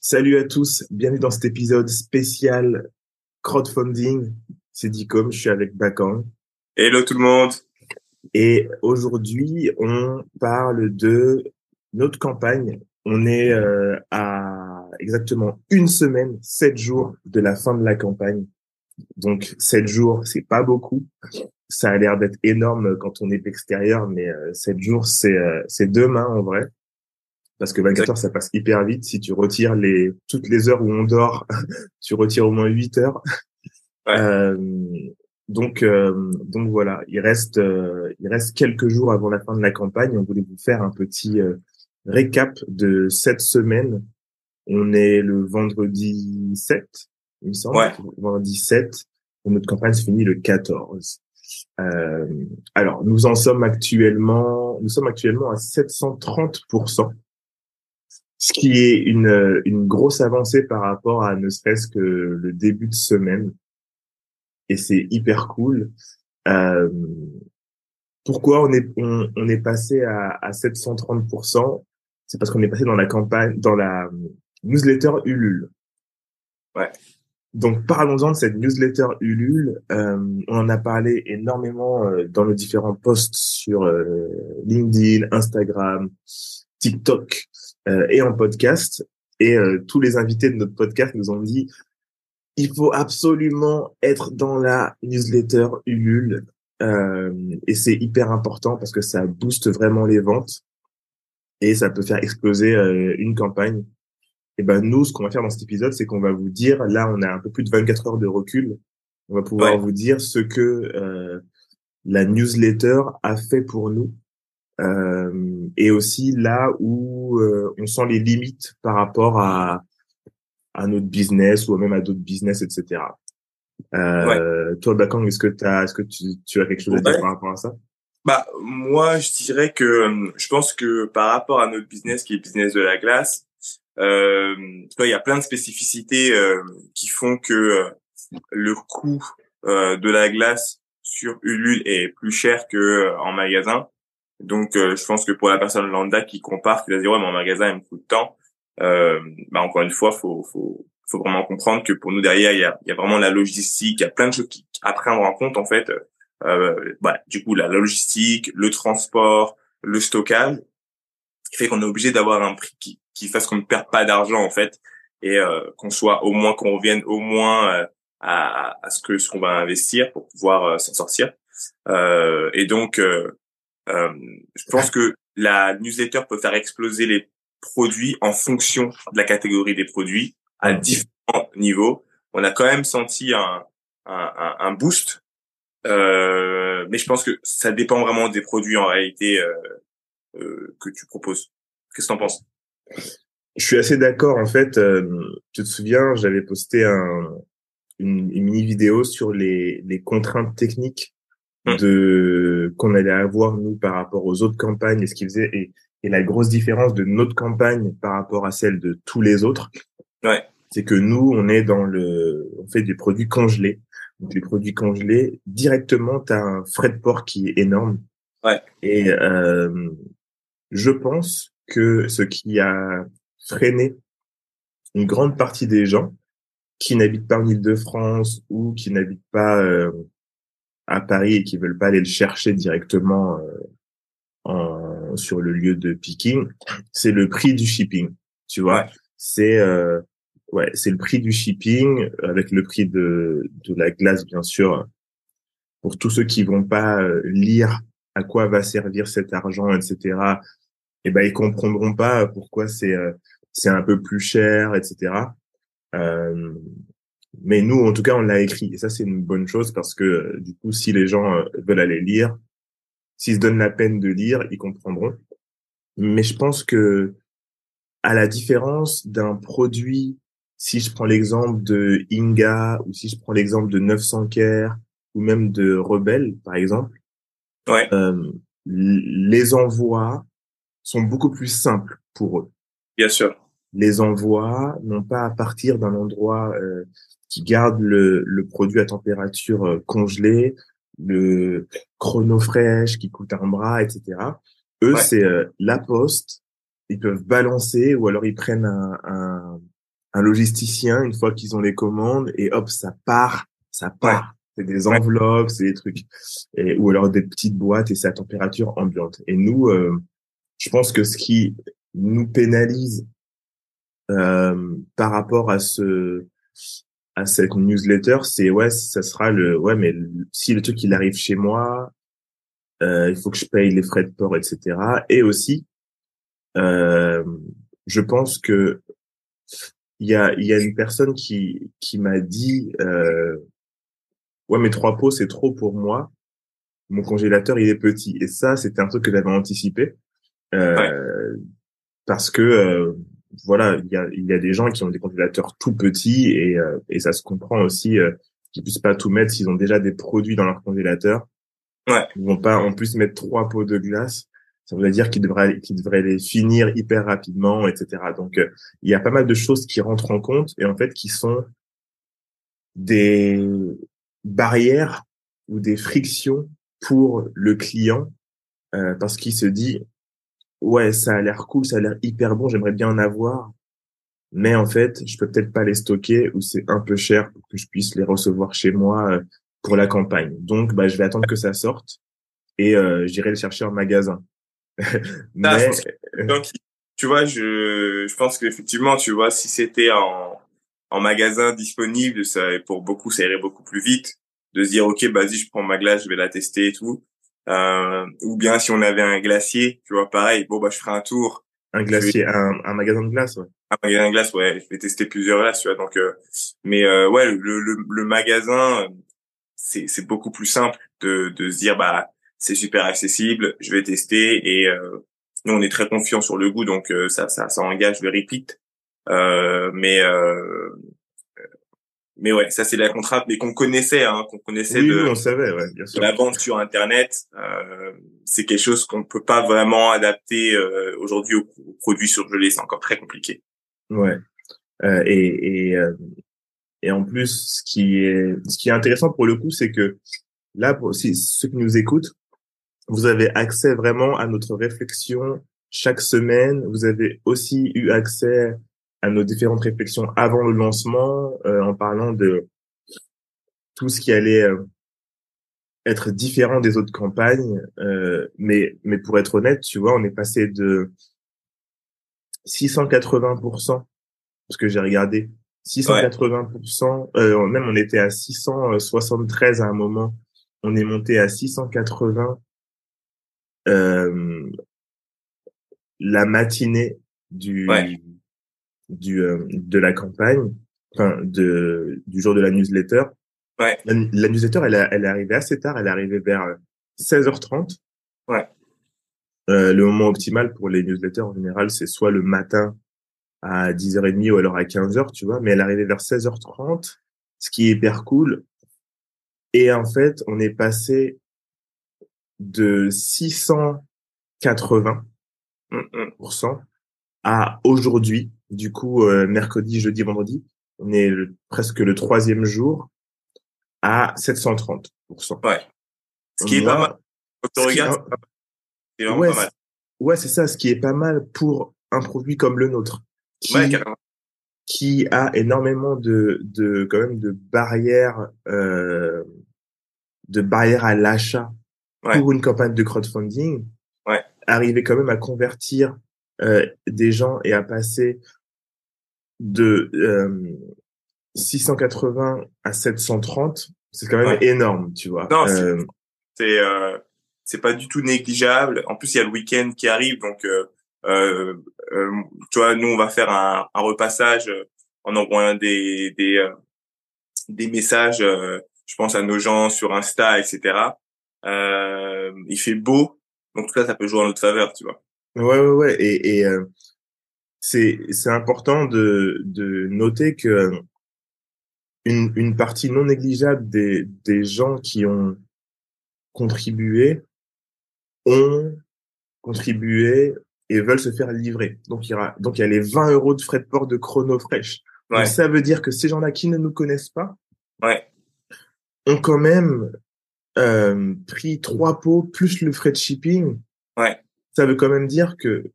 Salut à tous, bienvenue dans cet épisode spécial crowdfunding. C'est Dicom, je suis avec Bakang. Hello tout le monde. Et aujourd'hui, on parle de notre campagne. On est euh, à exactement une semaine, sept jours de la fin de la campagne. Donc sept jours, c'est pas beaucoup. Ça a l'air d'être énorme quand on est extérieur, mais euh, sept jours, c'est euh, c'est demain en vrai. Parce que 24 heures ça passe hyper vite. Si tu retires les toutes les heures où on dort tu retires au moins 8 heures. Euh, donc euh, donc voilà. Il reste euh, il reste quelques jours avant la fin de la campagne. On voulait vous faire un petit euh, récap de cette semaine. On est le vendredi 7 il me semble ouais. vendredi 7 et notre campagne se finit le 14 alors nous en sommes actuellement nous sommes actuellement à 730% ce qui est une, une grosse avancée par rapport à ne serait-ce que le début de semaine. Et c'est hyper cool. Euh, pourquoi on est, on, on est passé à, à 730% C'est parce qu'on est passé dans la campagne, dans la newsletter Ulule. Ouais. Donc parlons-en de cette newsletter Ulule. Euh, on en a parlé énormément euh, dans nos différents posts sur euh, LinkedIn, Instagram, TikTok euh, et en podcast. Et euh, tous les invités de notre podcast nous ont dit il faut absolument être dans la newsletter Ulule. Euh, et c'est hyper important parce que ça booste vraiment les ventes et ça peut faire exploser une campagne. Et ben nous, ce qu'on va faire dans cet épisode, c'est qu'on va vous dire, là, on a un peu plus de 24 heures de recul. On va pouvoir Ouais. vous dire ce que euh, la newsletter a fait pour nous euh, et aussi là où euh, on sent les limites par rapport à à notre business ou même à d'autres business, etc. Euh, Toi, Bakang, est-ce que t'as, est-ce que tu, tu as quelque chose à dire Ouais. par rapport à ça? Bah moi je dirais que euh, je pense que par rapport à notre business qui est le business de la glace, euh, il y a plein de spécificités euh, qui font que euh, le coût euh, de la glace sur Ulule est plus cher que euh, en magasin. Donc euh, je pense que pour la personne lambda qui compare, qui va dire ouais mais en magasin il me coûte tant, bah encore une fois faut faut faut vraiment comprendre que pour nous derrière il y a y a vraiment la logistique, il y a plein de choses à prendre en compte en fait. Bah, du coup la logistique, le transport, le stockage, qui fait qu'on est obligé d'avoir un prix qui, qui fasse qu'on ne perde pas d'argent en fait et euh, qu'on soit au moins qu'on revienne au moins euh, à, à ce que ce qu'on va investir pour pouvoir euh, s'en sortir. Euh, et donc euh, je pense que la newsletter peut faire exploser les produits en fonction de la catégorie des produits à Mhm. différents niveaux. On a quand même senti un, un, un, un boost, euh, mais je pense que ça dépend vraiment des produits en réalité euh, euh, que tu proposes. Qu'est-ce que t'en penses? Je suis assez d'accord. En fait, euh, tu te souviens, j'avais posté un, une, une mini vidéo sur les, les contraintes techniques Hmm. de qu'on allait avoir nous par rapport aux autres campagnes et ce qu'ils faisaient et, et la grosse différence de notre campagne par rapport à celle de tous les autres. Ouais. C'est que nous, on est dans le, on fait des produits congelés. Donc les produits congelés, directement, tu as un frais de port qui est énorme. Ouais. Et euh, je pense que ce qui a freiné une grande partie des gens qui n'habitent pas en Île-de-France ou qui n'habitent pas euh, à Paris et qui veulent pas aller le chercher directement euh, en, sur le lieu de picking, c'est le prix du shipping. Tu vois, c'est euh, ouais, c'est le prix du shipping avec le prix de de la glace bien sûr. Pour tous ceux qui vont pas euh, lire à quoi va servir cet argent, etc. Eh ben ils comprendront pas pourquoi c'est euh, c'est un peu plus cher, etc. Euh, mais nous, en tout cas, on l'a écrit. Et ça, c'est une bonne chose parce que, euh, du coup, si les gens euh, veulent aller lire, s'ils se donnent la peine de lire, ils comprendront. Mais je pense que, à la différence d'un produit, si je prends l'exemple de Inga ou si je prends l'exemple de 900 Care ou même de Rebelle, par exemple, Ouais. euh, les envois sont beaucoup plus simples pour eux Bien sûr. les envois n'ont pas à partir d'un endroit euh, qui gardent le, le produit à température euh, congelée, le chrono fraîche qui coûte un bras, etc. Eux, c'est euh, la poste. Ils peuvent balancer ou alors ils prennent un, un, un logisticien une fois qu'ils ont les commandes et hop, ça part, ça part. C'est des enveloppes, c'est des trucs, et, ou alors des petites boîtes et c'est à température ambiante. Et nous, euh, je pense que ce qui nous pénalise euh, par rapport à ce à cette newsletter, c'est ouais, ça sera le ouais, mais si le truc il arrive chez moi, euh, il faut que je paye les frais de port, etc. Et aussi, euh, je pense que il y a il y a une personne qui qui m'a dit euh, ouais, mais trois pots c'est trop pour moi. Mon congélateur il est petit et ça c'était un truc que j'avais anticipé euh, parce que euh, voilà, il y a, y a des gens qui ont des congélateurs tout petits et, euh, et ça se comprend aussi euh, qu'ils puissent pas tout mettre s'ils ont déjà des produits dans leur congélateur. Ouais. Ils vont pas en plus mettre trois pots de glace. Ça veut dire qu'ils devraient, qu'ils devraient les finir hyper rapidement, etc. Donc, euh, il y a pas mal de choses qui rentrent en compte et en fait qui sont des barrières ou des frictions pour le client euh, parce qu'il se dit ouais, ça a l'air cool, ça a l'air hyper bon, j'aimerais bien en avoir. Mais en fait, je peux peut-être pas les stocker ou c'est un peu cher pour que je puisse les recevoir chez moi euh, pour la campagne. Donc, bah, je vais attendre que ça sorte et euh, j'irai le chercher en magasin. Mais... Donc, tu vois, je, je pense qu'effectivement, tu vois, si c'était en, en magasin disponible, ça, pour beaucoup, ça irait beaucoup plus vite. De se dire, OK, vas-y, je prends ma glace, je vais la tester et tout. Euh, ou bien si on avait un glacier, tu vois, pareil, bon, bah, je ferai un tour. Un glacier, un, un magasin de glace, ouais. Un magasin de glace, ouais. Je vais tester plusieurs glaces, tu vois. Donc, euh, mais euh, ouais, le, le, le magasin, c'est c'est beaucoup plus simple de de se dire bah c'est super accessible, je vais tester et euh, nous on est très confiant sur le goût, donc euh, ça ça ça engage le repeat. Euh, mais euh, mais ouais, ça c'est la contrainte, mais qu'on connaissait, hein, qu'on connaissait oui, de, oui, on savait, ouais, bien sûr. de la vente sur Internet. Euh, c'est quelque chose qu'on ne peut pas vraiment adapter euh, aujourd'hui aux, aux, produits surgelés. C'est encore très compliqué. Ouais. Euh, et et, euh, et en plus, ce qui est ce qui est intéressant pour le coup, c'est que là, pour si, ceux qui nous écoutent, vous avez accès vraiment à notre réflexion chaque semaine. Vous avez aussi eu accès à nos différentes réflexions avant le lancement, euh, en parlant de tout ce qui allait euh, être différent des autres campagnes. Euh, mais, mais pour être honnête, tu vois, on est passé de 680%, parce que j'ai regardé, 680%, ouais. même on était à 673 à un moment, on est monté à 680 la matinée du, ouais du euh, de la campagne, enfin de du jour de la newsletter. Ouais. La, la newsletter, elle, a, elle est arrivée assez tard. Elle est arrivée vers 16h30. Ouais. Euh, le moment optimal pour les newsletters en général, c'est soit le matin à 10h30 ou alors à 15h, tu vois. Mais elle est arrivée vers 16h30, ce qui est hyper cool. Et en fait, on est passé de 680 à aujourd'hui du coup, euh, mercredi, jeudi, vendredi, on est le, presque le troisième jour à 730%. Ouais. Ce qui est pas mal. Quand tu regardes, c'est vraiment ouais, pas mal. Ouais, c'est ça. Ce qui est pas mal pour un produit comme le nôtre. Qui, ouais. Qui a énormément de, de, quand même, de barrières, euh, de barrières à l'achat ouais. pour une campagne de crowdfunding. Ouais. Arriver quand même à convertir des gens et à passer de euh, 680 à 730, c'est quand même Ouais. énorme, tu vois. Non, c'est- Euh, C'est euh, pas du tout négligeable. En plus, il y a le week-end qui arrive, donc euh, euh, euh, tu vois, nous on va faire un, un repassage euh, en envoyant des des euh, des messages. euh, je pense à nos gens sur Insta, etc. Euh, il fait beau, donc tout ça, ça peut jouer en notre faveur, tu vois. Ouais, ouais, ouais. Et, et euh, c'est c'est important de de noter que une une partie non négligeable des des gens qui ont contribué ont contribué et veulent se faire livrer. Donc il y aura donc il y a les 20 euros de frais de port de Chrono Fresh. Donc, ça veut dire que ces gens-là qui ne nous connaissent pas ouais. ont quand même euh, pris trois pots plus le frais de shipping. Ouais. Ça veut quand même dire que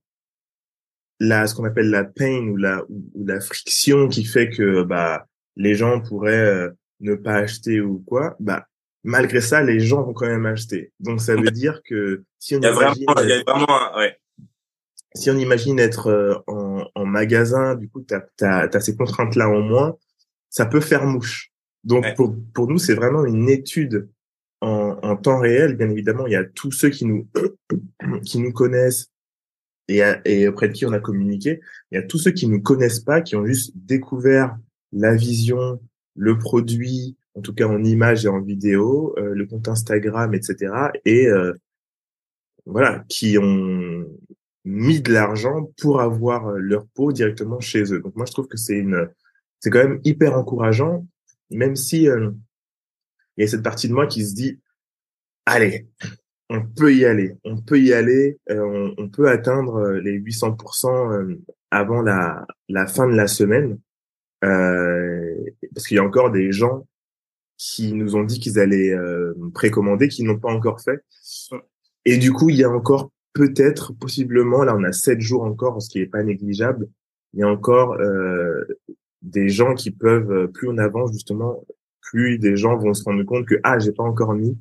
la, ce qu'on appelle la pain ou la, ou, la friction qui fait que bah les gens pourraient euh, ne pas acheter ou quoi, bah malgré ça, les gens vont quand même acheter. Donc ça veut dire que si on il y a imagine, vraiment, il y a vraiment ouais. si on imagine être euh, en, en magasin, du coup, tu as, as, ces contraintes-là en moins, ça peut faire mouche. Donc pour, pour nous, c'est vraiment une étude en, temps réel. Bien évidemment, il y a tous ceux qui nous qui nous connaissent et, auprès de qui on a communiqué. Il y a tous ceux qui nous connaissent pas, qui ont juste découvert la vision, le produit, en tout cas en image et en vidéo, euh, le compte Instagram, etc. Et euh, voilà, qui ont mis de l'argent pour avoir leur peau directement chez eux. Donc moi je trouve que c'est une, c'est quand même hyper encourageant, même si euh, il y a cette partie de moi qui se dit, allez, on peut y aller, on peut y aller, on, on, peut atteindre les 800% avant la, la fin de la semaine. Euh, parce qu'il y a encore des gens qui nous ont dit qu'ils allaient euh, précommander, qui n'ont pas encore fait. Et du coup, il y a encore peut-être, possiblement, là on a sept jours encore, ce qui est pas négligeable, il y a encore euh, des gens qui peuvent, plus on avance justement, plus des gens vont se rendre compte que ah j'ai pas encore mis,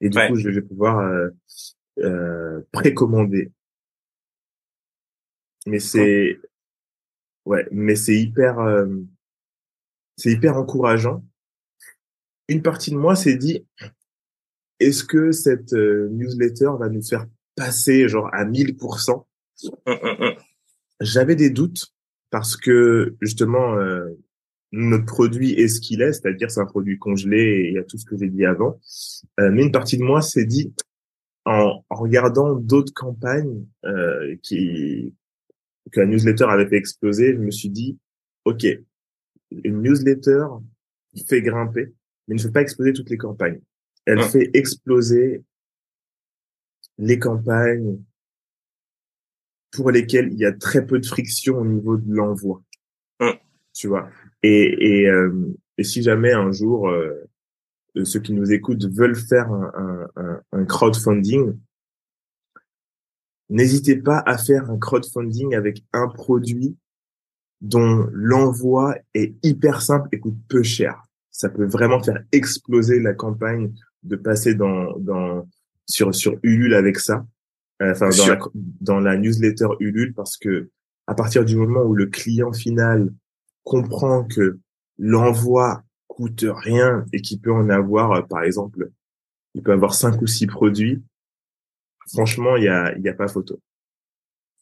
et du coup je vais pouvoir euh, euh, précommander. Mais c'est ouais, mais c'est hyper euh, c'est hyper encourageant. Une partie de moi s'est dit, est-ce que cette euh, newsletter va nous faire passer genre à 1000% J'avais des doutes parce que justement euh, notre produit est ce qu'il est, c'est-à-dire c'est un produit congelé et il y a tout ce que j'ai dit avant. Euh, mais une partie de moi s'est dit, en, en regardant d'autres campagnes qui que la newsletter avait fait exploser, je me suis dit, ok, une newsletter fait grimper, mais ne fait pas exploser toutes les campagnes. Elle fait exploser les campagnes pour lesquelles il y a très peu de friction au niveau de l'envoi. Tu vois. Et, et, euh, et, si jamais un jour euh, ceux qui nous écoutent veulent faire un, un, un crowdfunding, n'hésitez pas à faire un crowdfunding avec un produit dont l'envoi est hyper simple et coûte peu cher. Ça peut vraiment faire exploser la campagne de passer dans, dans sur sur Ulule avec ça, euh, enfin dans la, dans la newsletter Ulule parce que à partir du moment où le client final comprend que l'envoi coûte rien et qu'il peut en avoir euh, par exemple il peut avoir cinq ou six produits franchement il y a il y a pas photo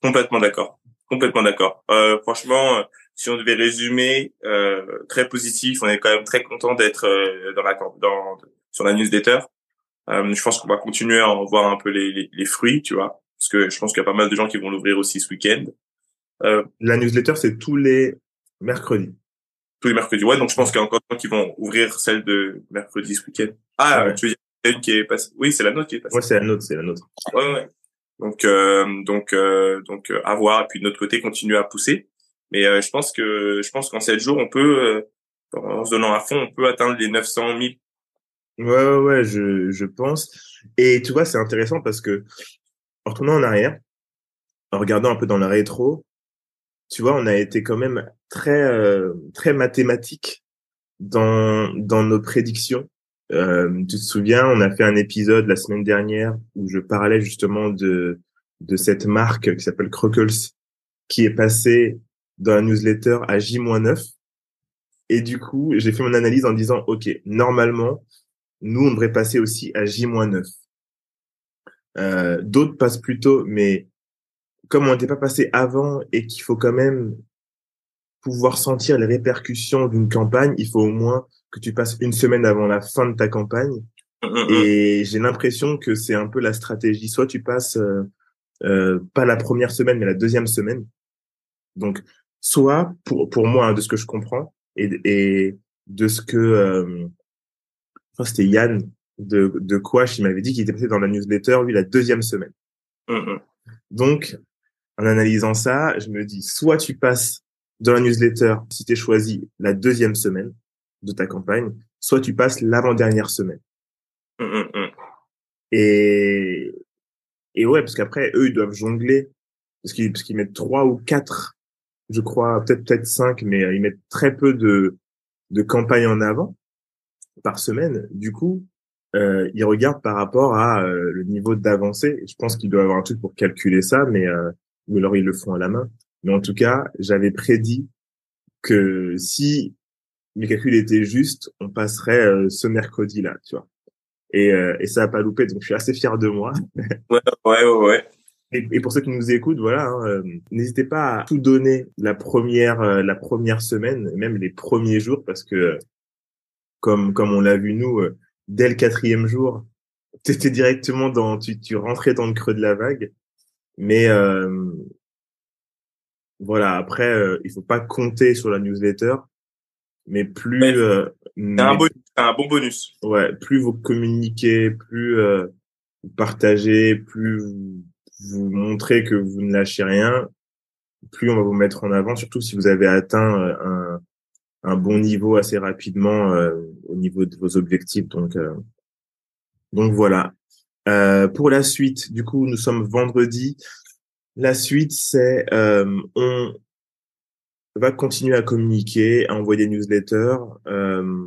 complètement d'accord Complètement d'accord. Euh, franchement, euh, si on devait résumer, euh, très positif. On est quand même très content d'être euh, dans la dans sur la newsletter. Euh, je pense qu'on va continuer à en voir un peu les, les, les fruits, tu vois, parce que je pense qu'il y a pas mal de gens qui vont l'ouvrir aussi ce week-end. Euh, la newsletter, c'est tous les mercredis. Tous les mercredis. Ouais, donc je pense qu'il y a encore des gens qui vont ouvrir celle de mercredi ce week-end. Ah, ouais. tu veux dire une qui est passée. Oui, c'est la nôtre qui est passée. Ouais, c'est la nôtre, c'est la nôtre. Ouais, ouais. Donc euh, donc euh, donc euh, à voir et puis de notre côté continuer à pousser. Mais je pense que je pense qu'en 7 jours on peut en se donnant à fond on peut atteindre les 900 000. Ouais ouais ouais je je pense et tu vois c'est intéressant parce que en retournant en arrière en regardant un peu dans la rétro tu vois on a été quand même très très mathématique dans dans nos prédictions euh, tu te souviens, on a fait un épisode la semaine dernière où je parlais justement de de cette marque qui s'appelle Crockles, qui est passée dans la newsletter à J-9. Et du coup, j'ai fait mon analyse en disant, OK, normalement, nous, on devrait passer aussi à J-9. Euh, D'autres passent plus tôt, mais comme on n'était pas passé avant et qu'il faut quand même pouvoir sentir les répercussions d'une campagne, il faut au moins que tu passes une semaine avant la fin de ta campagne. Mm, mm, mm. Et j'ai l'impression que c'est un peu la stratégie. Soit tu passes euh, euh, pas la première semaine, mais la deuxième semaine. Donc, soit pour pour moi, hein, de ce que je comprends et, et de ce que euh, c'était Yann de de Quash, il m'avait dit qu'il était passé dans la newsletter lui la deuxième semaine. Donc, en analysant ça, je me dis soit tu passes dans la newsletter si tu choisi la deuxième semaine de ta campagne, soit tu passes l'avant-dernière semaine. Hum, hum, hum. Et, et ouais, parce qu'après, eux, ils doivent jongler, parce qu'ils, parce qu'ils mettent trois ou quatre, je crois, peut-être, peut-être cinq, mais euh, ils mettent très peu de, de campagnes en avant par semaine. Du coup, euh, ils regardent par rapport à euh, le niveau d'avancée. Je pense qu'ils doivent avoir un truc pour calculer ça, mais euh, ou alors ils le font à la main. Mais en tout cas, j'avais prédit que si mes calculs étaient justes, on passerait euh, ce mercredi-là, tu vois. Et, euh, et ça a pas loupé, donc je suis assez fier de moi. Ouais, ouais, ouais. Et, et pour ceux qui nous écoutent, voilà, hein, euh, n'hésitez pas à tout donner la première la première semaine, même les premiers jours, parce que comme comme on l'a vu nous, dès le quatrième jour, t'étais directement dans tu tu rentrais dans le creux de la vague. Mais euh, voilà, après, euh, il faut pas compter sur la newsletter, mais plus Ouais. euh, un, bon, c'est un bon bonus. ouais, plus vous communiquez, plus euh, vous partagez, plus vous, vous montrez que vous ne lâchez rien, plus on va vous mettre en avant, surtout si vous avez atteint euh, un, un bon niveau assez rapidement euh, au niveau de vos objectifs. Donc, euh, donc voilà. Euh, pour la suite, du coup, nous sommes vendredi. La suite, c'est euh, on va continuer à communiquer, à envoyer des newsletters, euh,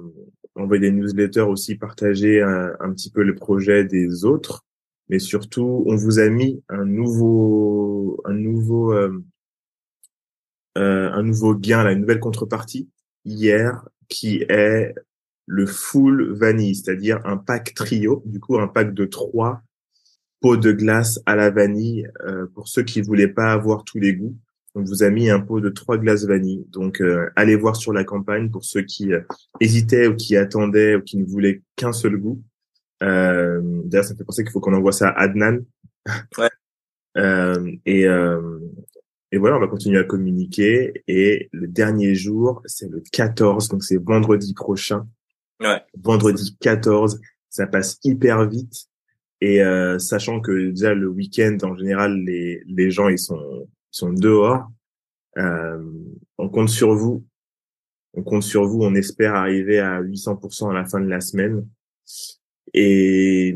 envoyer des newsletters aussi, partager un, petit peu le projet des autres, mais surtout, on vous a mis un nouveau, un nouveau, euh, euh, un nouveau gain, là, une nouvelle contrepartie hier, qui est le full vanille, c'est-à-dire un pack trio, du coup un pack de trois pots de glace à la vanille euh, pour ceux qui voulaient pas avoir tous les goûts. On vous a mis un pot de trois glaces vanille. Donc euh, allez voir sur la campagne pour ceux qui euh, hésitaient ou qui attendaient ou qui ne voulaient qu'un seul goût. Euh, D'ailleurs, ça me fait penser qu'il faut qu'on envoie ça à Adnan. Ouais. Euh, et, euh, et voilà, on va continuer à communiquer. Et le dernier jour, c'est le 14, donc c'est vendredi prochain. Vendredi 14, ça passe hyper vite. Et euh, sachant que déjà le week-end, en général, les, les gens ils sont, sont dehors. Euh, on compte sur vous. On compte sur vous. On espère arriver à 800% à la fin de la semaine. Et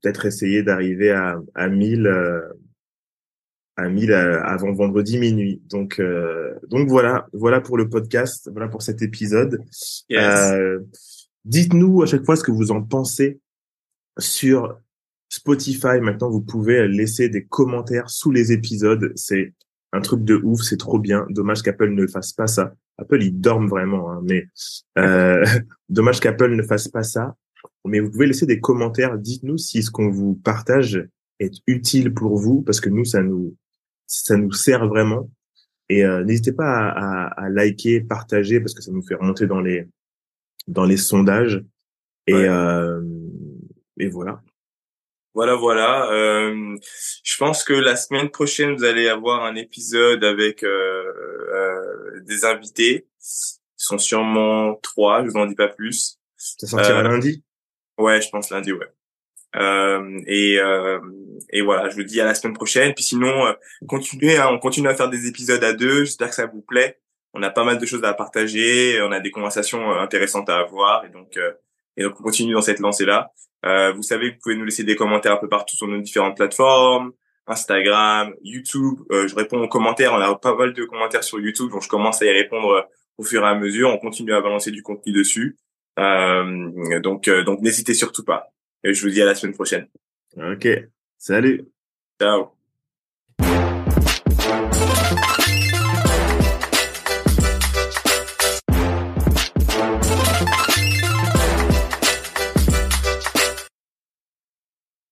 peut-être essayer d'arriver à, à 1000 euh, à 1000 euh, avant vendredi minuit. Donc euh, donc voilà, voilà pour le podcast, voilà pour cet épisode. Yes. Euh, Dites-nous à chaque fois ce que vous en pensez sur Spotify. Maintenant, vous pouvez laisser des commentaires sous les épisodes. C'est un truc de ouf, c'est trop bien. Dommage qu'Apple ne fasse pas ça. Apple, ils dorment vraiment, hein, mais euh, dommage qu'Apple ne fasse pas ça. Mais vous pouvez laisser des commentaires. Dites-nous si ce qu'on vous partage est utile pour vous, parce que nous, ça nous, ça nous sert vraiment. Et euh, n'hésitez pas à, à, à liker, partager, parce que ça nous fait remonter dans les dans les sondages. Et, Ouais. euh, et voilà. Voilà, voilà. Euh, je pense que la semaine prochaine, vous allez avoir un épisode avec euh, euh, des invités. Ils sont sûrement trois, je vous en dis pas plus. Ça sortira Euh, lundi? Ouais, je pense lundi, ouais. Euh, et, euh, et voilà, je vous dis à la semaine prochaine. Puis sinon, euh, continuez, hein, on continue à faire des épisodes à deux. J'espère que ça vous plaît. On a pas mal de choses à partager. On a des conversations intéressantes à avoir. Et donc, et donc on continue dans cette lancée-là. Euh, vous savez, vous pouvez nous laisser des commentaires un peu partout sur nos différentes plateformes. Instagram, YouTube. Euh, je réponds aux commentaires. On a pas mal de commentaires sur YouTube, donc je commence à y répondre au fur et à mesure. On continue à balancer du contenu dessus. Euh, donc, donc n'hésitez surtout pas. Et je vous dis à la semaine prochaine. Ok. Salut. Ciao.